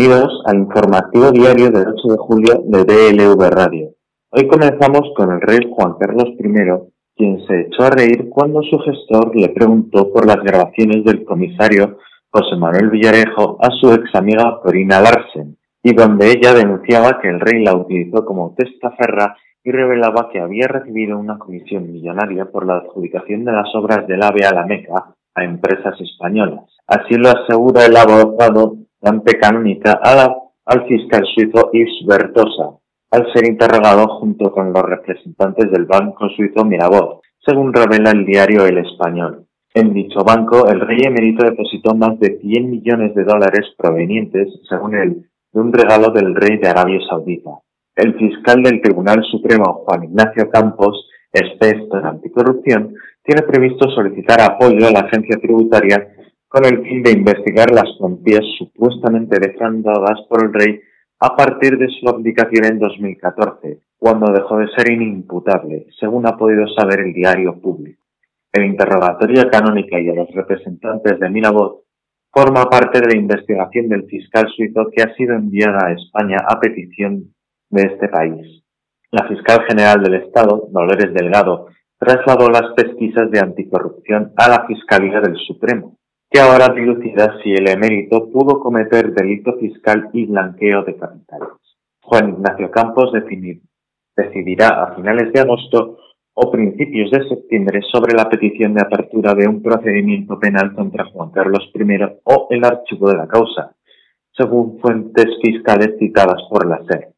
Bienvenidos al informativo diario del 8 de julio de DLV Radio. Hoy comenzamos con el rey Juan Carlos I, quien se echó a reír cuando su gestor le preguntó por las grabaciones del comisario José Manuel Villarejo a su ex amiga Corina Larsen, y donde ella denunciaba que el rey la utilizó como testaferra y revelaba que había recibido una comisión millonaria por la adjudicación de las obras del AVE a la Meca a empresas españolas. Así lo asegura el abogado Dante al fiscal suizo Yves al ser interrogado junto con los representantes del banco suizo Mirabaud, según revela el diario El Español. En dicho banco, el rey emérito depositó más de 100 millones de dólares provenientes, según él, de un regalo del rey de Arabia Saudita. El fiscal del Tribunal Supremo, Juan Ignacio Campos, experto en anticorrupción, tiene previsto solicitar apoyo a la agencia tributaria con el fin de investigar las cuantías supuestamente defraudadas por el rey a partir de su abdicación en 2014, cuando dejó de ser inimputable, según ha podido saber el diario público. El interrogatorio canónica y de los representantes de Mirabeau forma parte de la investigación del fiscal suizo que ha sido enviada a España a petición de este país. La fiscal general del Estado, Dolores Delgado, trasladó las pesquisas de anticorrupción a la Fiscalía del Supremo, que ahora dilucida si el emérito pudo cometer delito fiscal y blanqueo de capitales. Juan Ignacio Campos decidirá a finales de agosto o principios de septiembre sobre la petición de apertura de un procedimiento penal contra Juan Carlos I o el archivo de la causa, según fuentes fiscales citadas por la SER.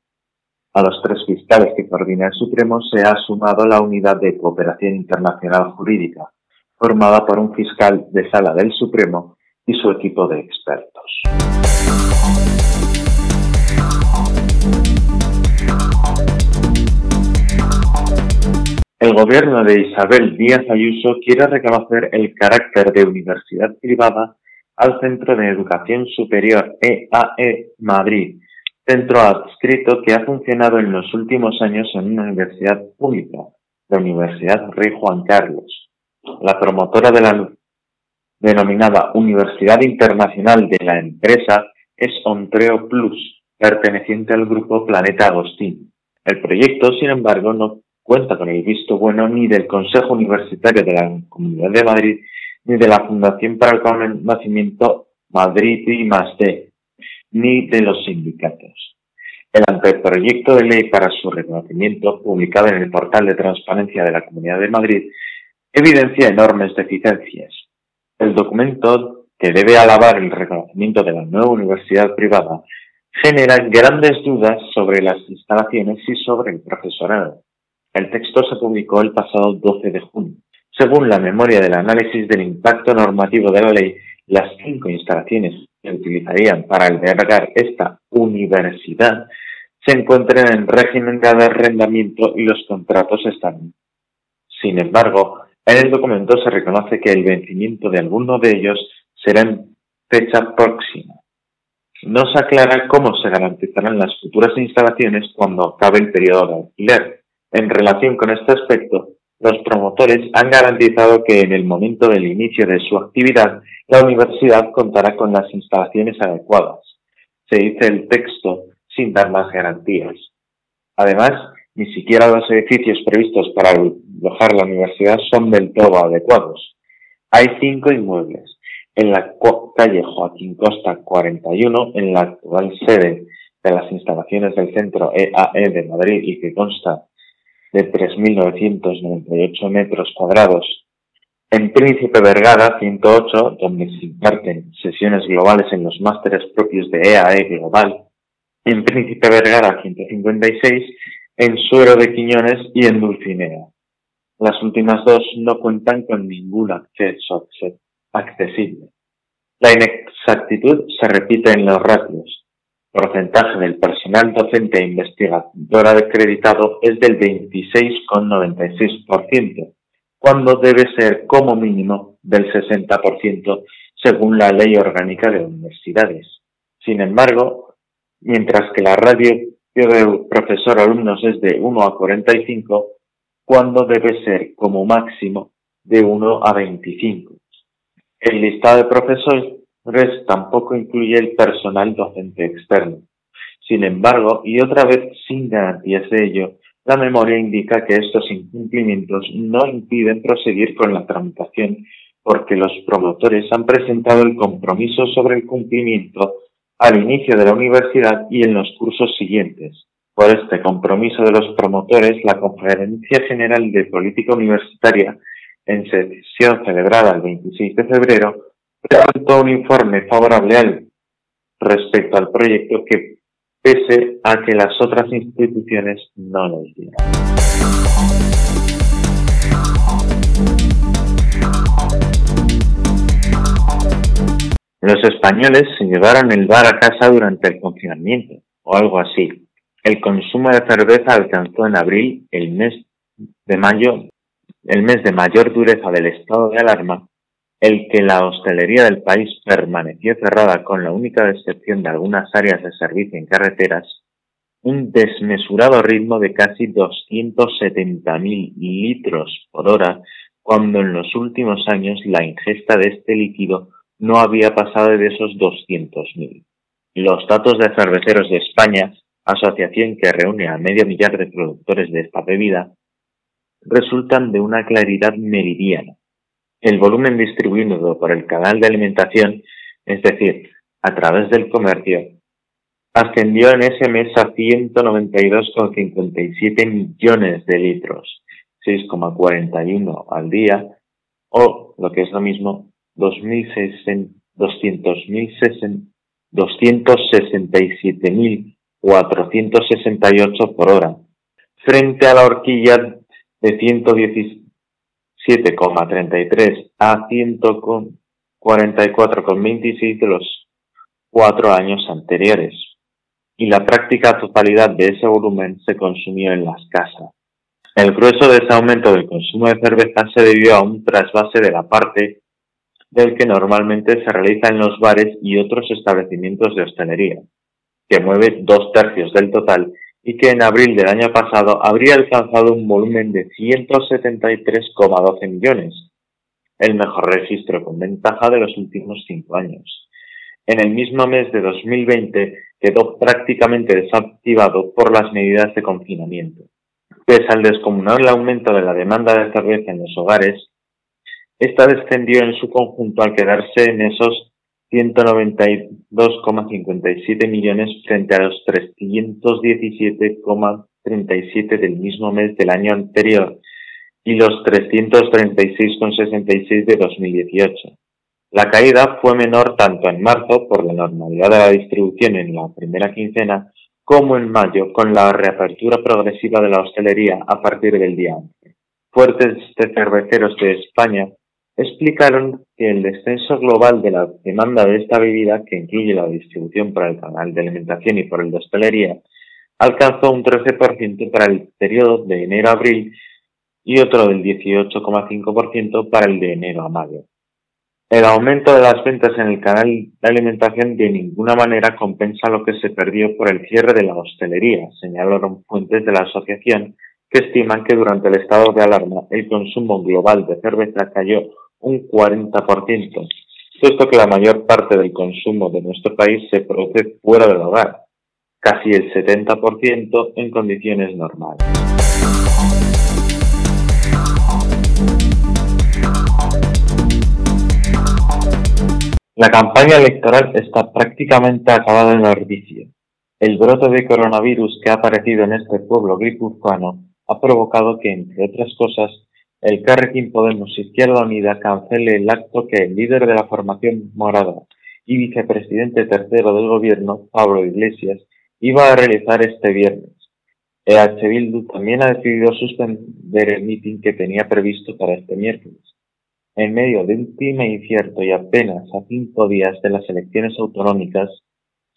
A los tres fiscales que coordina el Supremo se ha sumado la Unidad de Cooperación Internacional Jurídica, formada por un fiscal de sala del Supremo y su equipo de expertos. El gobierno de Isabel Díaz Ayuso quiere reconocer el carácter de universidad privada al Centro de Educación Superior EAE Madrid, centro adscrito que ha funcionado en los últimos años en una universidad pública, la Universidad Rey Juan Carlos. La promotora de la denominada Universidad Internacional de la empresa es Ontreo Plus, perteneciente al grupo Planeta Agostín. El proyecto, sin embargo, no cuenta con el visto bueno ni del Consejo Universitario de la Comunidad de Madrid ni de la Fundación para el Conocimiento Madrid y más ni de los sindicatos. El anteproyecto de ley para su reconocimiento, publicado en el portal de transparencia de la Comunidad de Madrid, evidencia enormes deficiencias. El documento, que debe alabar el reconocimiento de la nueva universidad privada, genera grandes dudas sobre las instalaciones y sobre el profesorado. El texto se publicó el pasado 12 de junio. Según la memoria del análisis del impacto normativo de la ley, las cinco instalaciones que utilizarían para albergar esta universidad se encuentran en régimen de arrendamiento y los contratos están. Sin embargo, en el documento se reconoce que el vencimiento de alguno de ellos será en fecha próxima. No se aclara cómo se garantizarán las futuras instalaciones cuando acabe el periodo de alquiler. En relación con este aspecto, los promotores han garantizado que en el momento del inicio de su actividad, la universidad contará con las instalaciones adecuadas. Se dice el texto sin dar más garantías. Además, ni siquiera los edificios previstos para alojar la universidad son del todo adecuados. Hay cinco inmuebles. En la calle Joaquín Costa 41, en la actual sede de las instalaciones del centro EAE e de Madrid y que consta de 3.998 metros cuadrados. En Príncipe Vergara 108, donde se imparten sesiones globales en los másteres propios de EAE e Global. En Príncipe Vergara 156, en Suero de Quiñones y en Dulcinea. Las últimas dos no cuentan con ningún acceso accesible. La inexactitud se repite en los ratios. Porcentaje del personal docente e investigador acreditado es del 26,96%, cuando debe ser como mínimo del 60% según la Ley Orgánica de Universidades. Sin embargo, mientras que la radio de profesor-alumnos es de 1 a 45, cuando debe ser como máximo de 1 a 25. El listado de profesores tampoco incluye el personal docente externo. Sin embargo, y otra vez sin garantías de ello, la memoria indica que estos incumplimientos no impiden proseguir con la tramitación porque los promotores han presentado el compromiso sobre el cumplimiento al inicio de la universidad y en los cursos siguientes. Por este compromiso de los promotores, la Conferencia General de Política Universitaria, en sesión celebrada el 26 de febrero, presentó un informe favorable al respecto al proyecto que pese a que las otras instituciones no lo hicieron. Los españoles se llevaron el bar a casa durante el confinamiento, o algo así. El consumo de cerveza alcanzó en abril el mes de mayo, el mes de mayor dureza del estado de alarma, el que la hostelería del país permaneció cerrada con la única excepción de algunas áreas de servicio en carreteras, un desmesurado ritmo de casi 270.000 litros por hora, cuando en los últimos años la ingesta de este líquido no había pasado de esos 200.000. Los datos de cerveceros de España, asociación que reúne a medio millar de productores de esta bebida, resultan de una claridad meridiana el volumen distribuido por el canal de alimentación, es decir, a través del comercio, ascendió en ese mes a 192,57 millones de litros, 6,41 al día, o lo que es lo mismo, 267.468 por hora, frente a la horquilla de 117 7,33 a 144,26 de los cuatro años anteriores, y la práctica totalidad de ese volumen se consumió en las casas. El grueso de ese aumento del consumo de cerveza se debió a un trasvase de la parte del que normalmente se realiza en los bares y otros establecimientos de hostelería, que mueve dos tercios del total y que en abril del año pasado habría alcanzado un volumen de 173,12 millones, el mejor registro con ventaja de los últimos cinco años. En el mismo mes de 2020 quedó prácticamente desactivado por las medidas de confinamiento. Pese al descomunal aumento de la demanda de cerveza en los hogares, esta descendió en su conjunto al quedarse en esos 192,57 millones frente a los 317,37 del mismo mes del año anterior y los 336,66 de 2018. La caída fue menor tanto en marzo por la normalidad de la distribución en la primera quincena como en mayo con la reapertura progresiva de la hostelería a partir del día 11. Fuertes cerveceros de España explicaron que el descenso global de la demanda de esta bebida, que incluye la distribución para el canal de alimentación y por el de hostelería, alcanzó un 13% para el periodo de enero a abril y otro del 18,5% para el de enero a mayo. El aumento de las ventas en el canal de alimentación de ninguna manera compensa lo que se perdió por el cierre de la hostelería, señalaron fuentes de la asociación que estiman que durante el estado de alarma el consumo global de cerveza cayó un 40%, puesto que la mayor parte del consumo de nuestro país se produce fuera del hogar, casi el 70% en condiciones normales. La campaña electoral está prácticamente acabada en Orbicio. El brote de coronavirus que ha aparecido en este pueblo guipuzcoano ha provocado que, entre otras cosas, el Carrequín Podemos Izquierda Unida cancele el acto que el líder de la formación morada y vicepresidente tercero del gobierno, Pablo Iglesias, iba a realizar este viernes. EH Bildu también ha decidido suspender el mitin que tenía previsto para este miércoles. En medio de un clima incierto y apenas a cinco días de las elecciones autonómicas,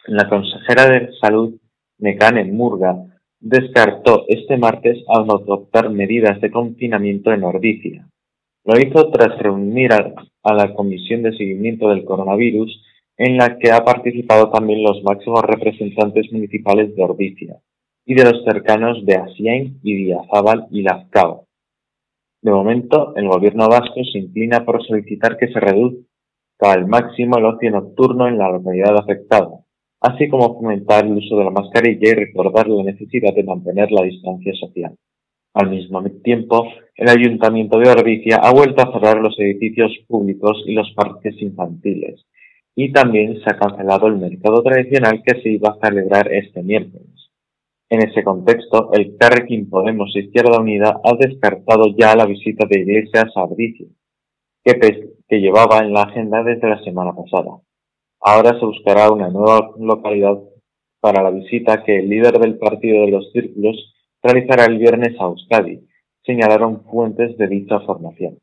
la consejera de Salud, Mecane Murga, descartó este martes al adoptar medidas de confinamiento en Ordicia. Lo hizo tras reunir a, la Comisión de Seguimiento del Coronavirus, en la que ha participado también los máximos representantes municipales de Ordicia y de los cercanos de Asiain y Diazábal y Lazcao. De momento, el gobierno vasco se inclina por solicitar que se reduzca el máximo el ocio nocturno en la localidad afectada, así como fomentar el uso de la mascarilla y recordar la necesidad de mantener la distancia social. Al mismo tiempo, el Ayuntamiento de Orbicia ha vuelto a cerrar los edificios públicos y los parques infantiles, y también se ha cancelado el mercado tradicional que se iba a celebrar este miércoles. En ese contexto, el Carrequín Podemos Izquierda Unida ha descartado ya la visita de Iglesias a Orbicia, que, que llevaba en la agenda desde la semana pasada. Ahora se buscará una nueva localidad para la visita que el líder del partido de los círculos realizará el viernes a Euskadi, señalaron fuentes de dicha formación.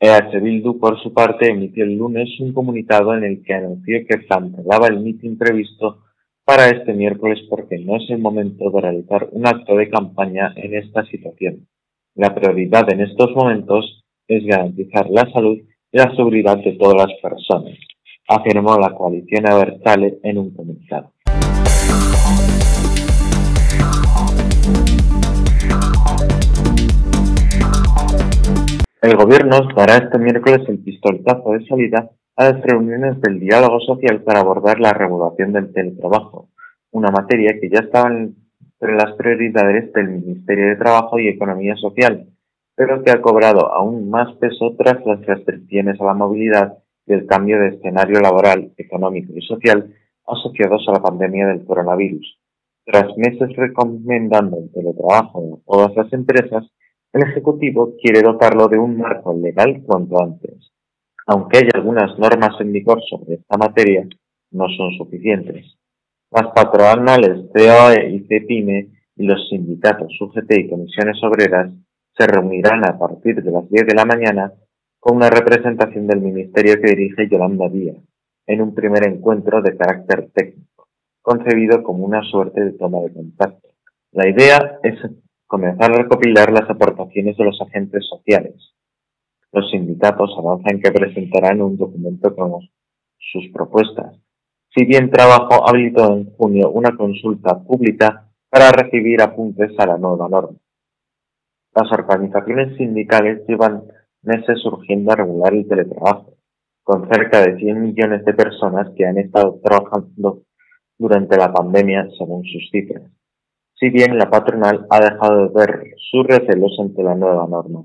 EH Bildu, por su parte, emitió el lunes un comunicado en el que anunció que cancelaba el mitin previsto para este miércoles porque no es el momento de realizar un acto de campaña en esta situación. La prioridad en estos momentos es garantizar la salud y la seguridad de todas las personas, afirmó la coalición Abertzale en un comunicado. El Gobierno dará este miércoles el pistoletazo de salida a las reuniones del diálogo social para abordar la regulación del teletrabajo, una materia que ya estaba entre las prioridades del Ministerio de Trabajo y Economía Social, pero que ha cobrado aún más peso tras las restricciones a la movilidad y el cambio de escenario laboral, económico y social asociados a la pandemia del coronavirus. Tras meses recomendando el teletrabajo a todas las empresas, el Ejecutivo quiere dotarlo de un marco legal cuanto antes. Aunque hay algunas normas en vigor sobre esta materia, no son suficientes. Las patronales COE y CEPIME y los sindicatos UGT y comisiones obreras se reunirán a partir de las 10 de la mañana con una representación del ministerio que dirige Yolanda Díaz, en un primer encuentro de carácter técnico, concebido como una suerte de toma de contacto. La idea es comenzar a recopilar las aportaciones de los agentes sociales. Los sindicatos avanzan que presentarán un documento con sus propuestas. Si bien Trabajo habilitó en junio una consulta pública para recibir apuntes a la nueva norma. Las organizaciones sindicales llevan meses urgiendo a regular el teletrabajo, con cerca de 100 millones de personas que han estado trabajando durante la pandemia según sus cifras si bien la patronal ha dejado de ver sus recelos ante la nueva norma.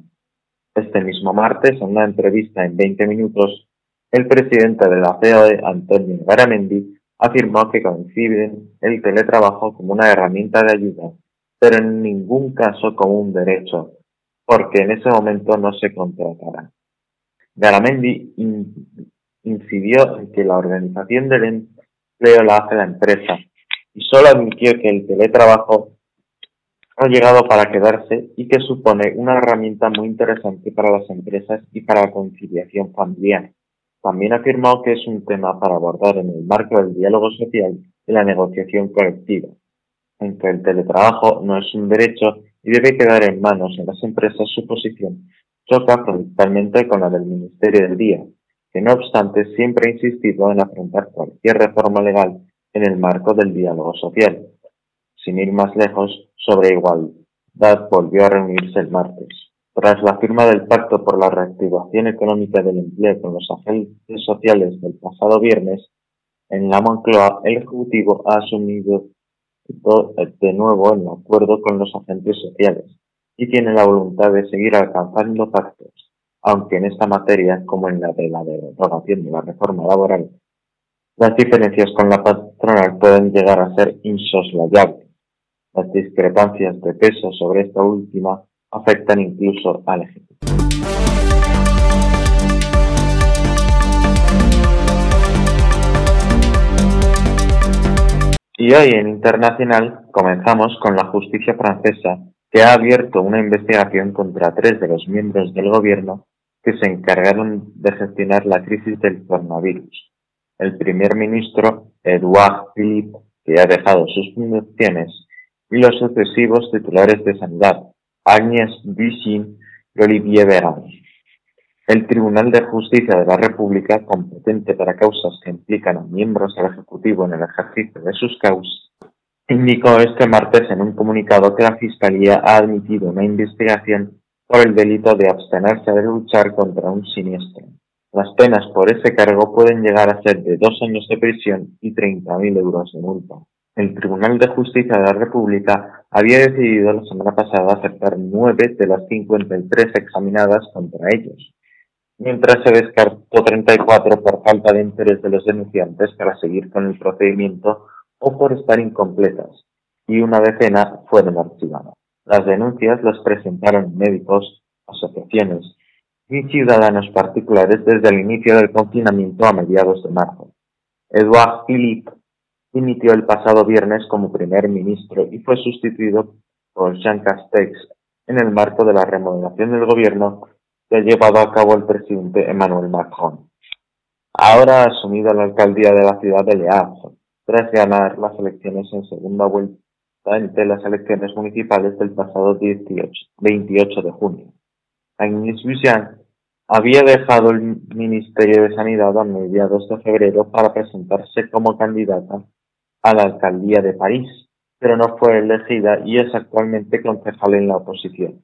Este mismo martes, en una entrevista en 20 minutos, el presidente de la COE, Antonio Garamendi, afirmó que coinciden el teletrabajo como una herramienta de ayuda, pero en ningún caso como un derecho, porque en ese momento no se contratará. Garamendi incidió en que la organización del empleo la hace la empresa y solo admitió que el teletrabajo ha llegado para quedarse y que supone una herramienta muy interesante para las empresas y para la conciliación familiar. También afirmó que es un tema para abordar en el marco del diálogo social y la negociación colectiva, en que el teletrabajo no es un derecho y debe quedar en manos de las empresas su posición choca principalmente con la del Ministerio del Día, que no obstante siempre ha insistido en afrontar cualquier reforma legal en el marco del diálogo social. Sin ir más lejos, sobre igualdad volvió a reunirse el martes. Tras la firma del Pacto por la Reactivación Económica del Empleo con los agentes sociales del pasado viernes, en la Moncloa el Ejecutivo ha asumido de nuevo el acuerdo con los agentes sociales y tiene la voluntad de seguir alcanzando pactos, aunque en esta materia, como en la de la derogación de la reforma laboral, las diferencias con la patronal pueden llegar a ser insoslayables. Las discrepancias de peso sobre esta última afectan incluso al Ejecutivo. Y hoy en Internacional comenzamos con la justicia francesa que ha abierto una investigación contra tres de los miembros del gobierno que se encargaron de gestionar la crisis del coronavirus el primer ministro Edouard Philippe, que ha dejado sus funciones, y los sucesivos titulares de sanidad, Agnès Buzyn y Olivier Véran. El Tribunal de Justicia de la República, competente para causas que implican a miembros del Ejecutivo en el ejercicio de sus causas, indicó este martes en un comunicado que la Fiscalía ha admitido una investigación por el delito de abstenerse de luchar contra un siniestro Las penas por ese cargo pueden llegar a ser de dos años de prisión y 30.000 euros de multa. El Tribunal de Justicia de la República había decidido la semana pasada aceptar nueve de las 53 examinadas contra ellos, mientras se descartó 34 por falta de interés de los denunciantes para seguir con el procedimiento o por estar incompletas, y una decena fueron archivadas. Las denuncias las presentaron médicos, asociaciones y ciudadanos particulares desde el inicio del confinamiento a mediados de marzo. Edouard Philippe dimitió el pasado viernes como primer ministro y fue sustituido por Jean Castex en el marco de la remodelación del gobierno que ha llevado a cabo el presidente Emmanuel Macron. Ahora ha asumido la alcaldía de la ciudad de Le Havre, tras ganar las elecciones en segunda vuelta entre las elecciones municipales del pasado 18, 28 de junio. Agnes Buzyn había dejado el Ministerio de Sanidad a mediados de febrero para presentarse como candidata a la alcaldía de París, pero no fue elegida y es actualmente concejal en la oposición.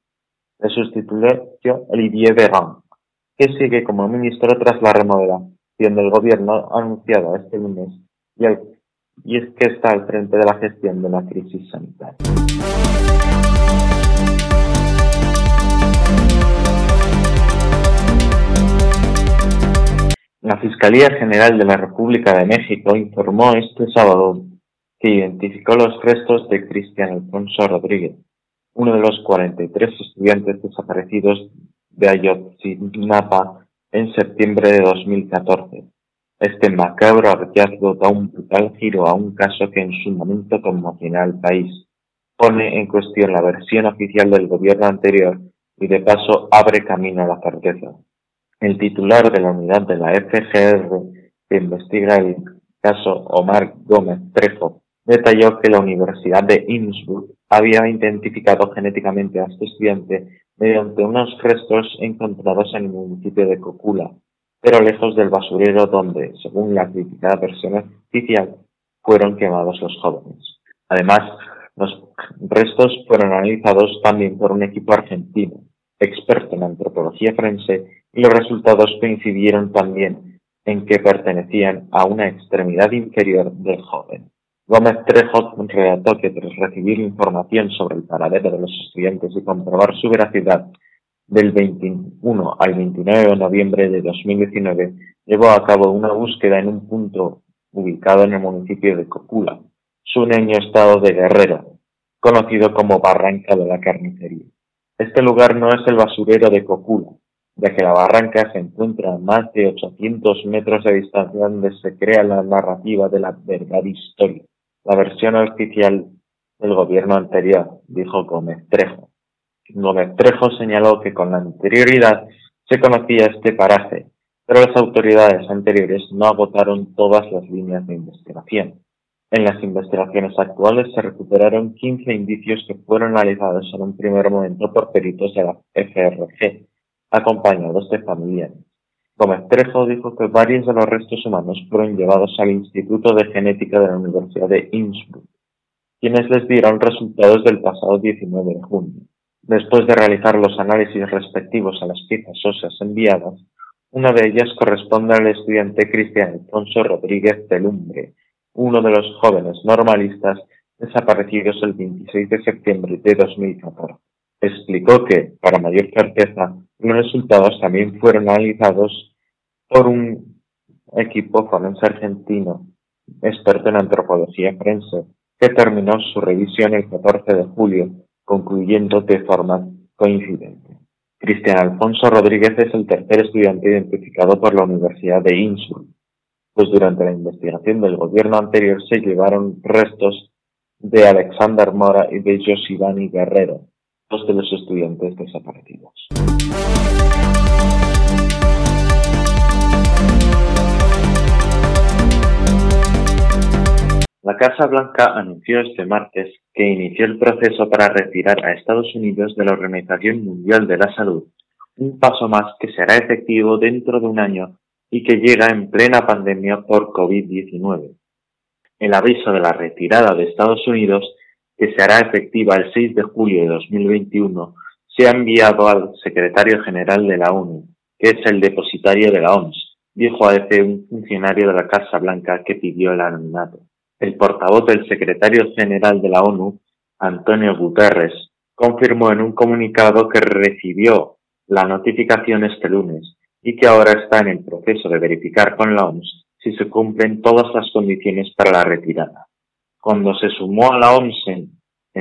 Le sustituyó Olivier Véran, que sigue como ministro tras la remodelación del gobierno anunciada este lunes y, y es que está al frente de la gestión de la crisis sanitaria. La Fiscalía General de la República de México informó este sábado que identificó los restos de Cristian Alfonso Rodríguez, uno de los 43 estudiantes desaparecidos de Ayotzinapa en septiembre de 2014. Este macabro hallazgo da un brutal giro a un caso que en su momento conmocionó al país, pone en cuestión la versión oficial del gobierno anterior y de paso abre camino a la certeza. El titular de la unidad de la FGR que investiga el caso, Omar Gómez Trejo, detalló que la Universidad de Innsbruck había identificado genéticamente a este estudiante mediante unos restos encontrados en el municipio de Cocula, pero lejos del basurero donde, según la criticada versión oficial, fueron quemados los jóvenes. Además, los restos fueron analizados también por un equipo argentino, experto en antropología forense, y los resultados coincidieron también en que pertenecían a una extremidad inferior del joven. Gómez Trejo relató que tras recibir información sobre el paradero de los estudiantes y comprobar su veracidad, del 21 al 29 de noviembre de 2019 llevó a cabo una búsqueda en un punto ubicado en el municipio de Cocula, suneño estado de Guerrero, conocido como Barranca de la Carnicería. Este lugar no es el basurero de Cocula, ya que la barranca se encuentra a más de 800 metros de distancia donde se crea la narrativa de la verdad histórica, la versión oficial del gobierno anterior, dijo Gómez Trejo. Gómez Trejo señaló que con la anterioridad se conocía este paraje, pero las autoridades anteriores no agotaron todas las líneas de investigación. En las investigaciones actuales se recuperaron 15 indicios que fueron analizados en un primer momento por peritos de la FRG, acompañados de familiares. Gómez Trejo dijo que varios de los restos humanos fueron llevados al Instituto de Genética de la Universidad de Innsbruck, quienes les dieron resultados del pasado 19 de junio. Después de realizar los análisis respectivos a las piezas óseas enviadas, una de ellas corresponde al estudiante Cristian Alfonso Rodríguez de Lumbre, uno de los jóvenes normalistas desaparecidos el 26 de septiembre de 2014. Explicó que, para mayor certeza, los resultados también fueron analizados por un equipo forense argentino, experto en antropología forense, que terminó su revisión el 14 de julio, concluyendo de forma coincidente. Cristian Alfonso Rodríguez es el tercer estudiante identificado por la Universidad de Innsbruck pues durante la investigación del gobierno anterior se llevaron restos de Alexander Mora y de Josivani Guerrero, de los estudiantes desaparecidos. La Casa Blanca anunció este martes que inició el proceso para retirar a Estados Unidos de la Organización Mundial de la Salud, un paso más que será efectivo dentro de un año y que llega en plena pandemia por COVID-19. El aviso de la retirada de Estados Unidos, que se hará efectiva el 6 de julio de 2021, se ha enviado al secretario general de la ONU, que es el depositario de la OMS, dijo a EFE un funcionario de la Casa Blanca que pidió el anonimato. El portavoz del secretario general de la ONU, Antonio Guterres, confirmó en un comunicado que recibió la notificación este lunes y que ahora está en el proceso de verificar con la OMS si se cumplen todas las condiciones para la retirada. Cuando se sumó a la OMS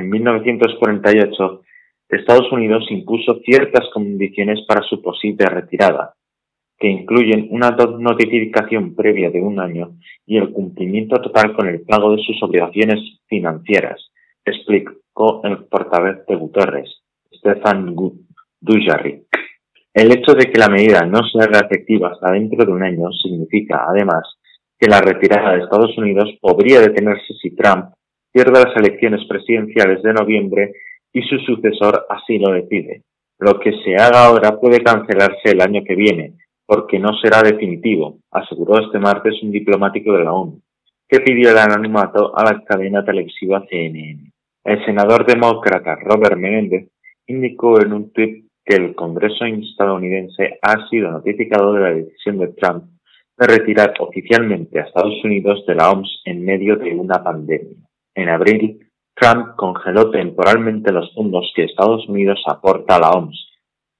en, en 1948, Estados Unidos impuso ciertas condiciones para su posible retirada, que incluyen una notificación previa de un año y el cumplimiento total con el pago de sus obligaciones financieras, explicó el portavoz de Guterres, Stefan Dujarric. El hecho de que la medida no se haga efectiva hasta dentro de un año significa, además, que la retirada de Estados Unidos podría detenerse si Trump pierde las elecciones presidenciales de noviembre y su sucesor así lo decide. Lo que se haga ahora puede cancelarse el año que viene, porque no será definitivo, aseguró este martes un diplomático de la ONU, que pidió el anonimato a la cadena televisiva CNN. El senador demócrata Robert Menendez indicó en un tuit que el Congreso estadounidense ha sido notificado de la decisión de Trump de retirar oficialmente a Estados Unidos de la OMS en medio de una pandemia. En abril, Trump congeló temporalmente los fondos que Estados Unidos aporta a la OMS,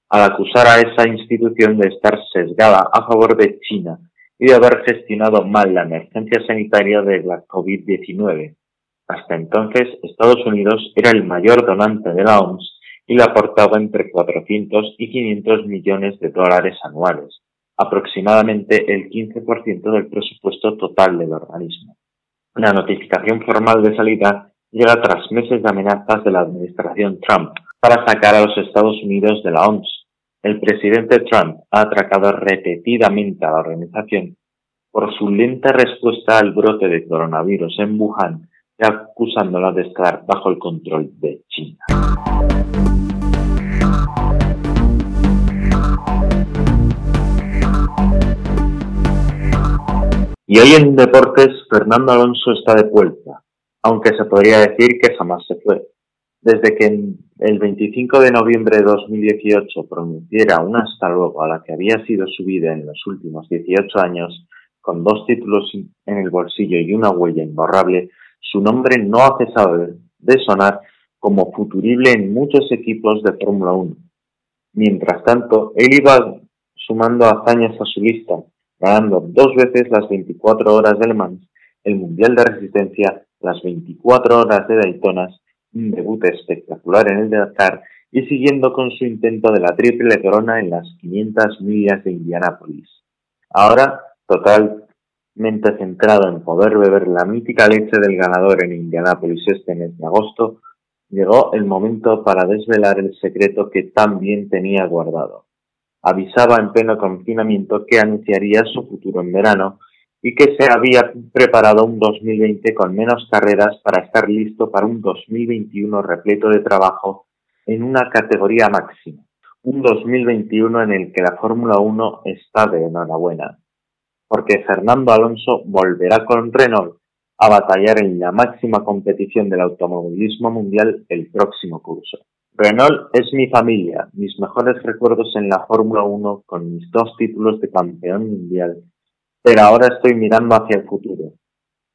al acusar a esa institución de estar sesgada a favor de China y de haber gestionado mal la emergencia sanitaria de la COVID-19. Hasta entonces, Estados Unidos era el mayor donante de la OMS y le aportaba entre 400 y 500 millones de dólares anuales, aproximadamente el 15% del presupuesto total del organismo. La notificación formal de salida llega tras meses de amenazas de la administración Trump para sacar a los Estados Unidos de la OMS. El presidente Trump ha atracado repetidamente a la organización por su lenta respuesta al brote de coronavirus en Wuhan acusándola de estar bajo el control de China. Y hoy en deportes, Fernando Alonso está de vuelta aunque se podría decir que jamás se fue. Desde que el 25 de noviembre de 2018 pronunciara un hasta luego a la que había sido su vida en los últimos 18 años, con dos títulos en el bolsillo y una huella imborrable, su nombre no ha cesado de sonar como futurible en muchos equipos de Fórmula 1. Mientras tanto, él iba sumando hazañas a su lista, ganando dos veces las 24 horas de Le Mans, el Mundial de Resistencia las 24 horas de Daytonas, un debut espectacular en el Dakar y siguiendo con su intento de la triple corona en las 500 millas de Indianápolis. Ahora, totalmente centrado en poder beber la mítica leche del ganador en Indianápolis este mes de agosto, llegó el momento para desvelar el secreto que tan bien tenía guardado. Avisaba en pleno confinamiento que anunciaría su futuro en verano y que se había preparado un 2020 con menos carreras para estar listo para un 2021 repleto de trabajo en una categoría máxima. Un 2021 en el que la Fórmula 1 está de enhorabuena, porque Fernando Alonso volverá con Renault a batallar en la máxima competición del automovilismo mundial el próximo curso. Renault es mi familia, mis mejores recuerdos en la Fórmula 1 con mis dos títulos de campeón mundial pero ahora estoy mirando hacia el futuro.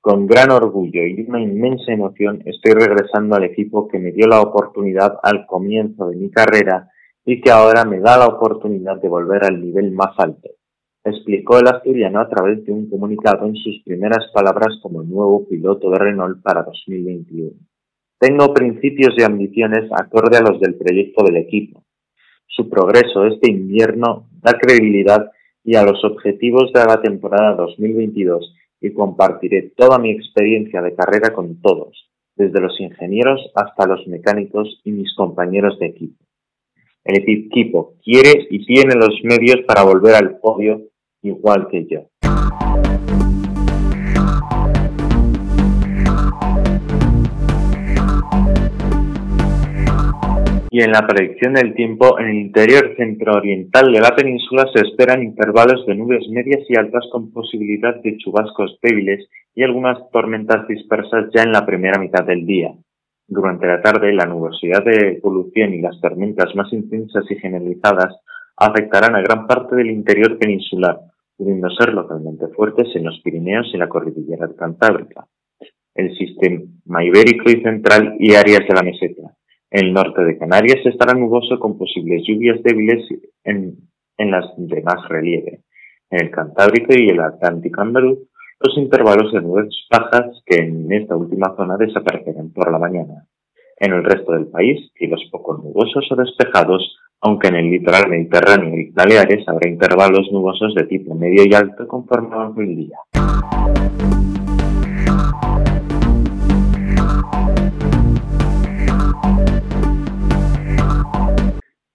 Con gran orgullo y una inmensa emoción estoy regresando al equipo que me dio la oportunidad al comienzo de mi carrera y que ahora me da la oportunidad de volver al nivel más alto, explicó el asturiano a través de un comunicado en sus primeras palabras como nuevo piloto de Renault para 2021. Tengo principios y ambiciones acorde a los del proyecto del equipo. Su progreso este invierno da credibilidad y a los objetivos de la temporada 2022 y compartiré toda mi experiencia de carrera con todos, desde los ingenieros hasta los mecánicos y mis compañeros de equipo. El equipo quiere y tiene los medios para volver al podio igual que yo. Y en la predicción del tiempo, en el interior centro-oriental de la península se esperan intervalos de nubes medias y altas con posibilidad de chubascos débiles y algunas tormentas dispersas ya en la primera mitad del día. Durante la tarde, la nubosidad de evolución y las tormentas más intensas y generalizadas afectarán a gran parte del interior peninsular, pudiendo ser localmente fuertes en los Pirineos y la cordillera cantábrica, el sistema ibérico y central y áreas de la meseta. El norte de Canarias estará nuboso con posibles lluvias débiles en, en las de más relieve. En el Cantábrico y el Atlántico andaluz, los intervalos de nubes bajas que en esta última zona desaparecerán por la mañana. En el resto del país, cielos poco nubosos o despejados, aunque en el litoral mediterráneo y Baleares habrá intervalos nubosos de tipo medio y alto conforme el día.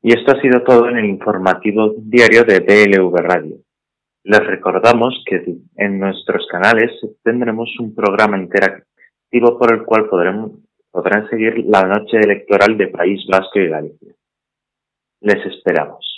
Y esto ha sido todo en el informativo diario de DLV Radio. Les recordamos que en nuestros canales tendremos un programa interactivo por el cual podremos, podrán seguir la noche electoral de País Vasco y Galicia. Les esperamos.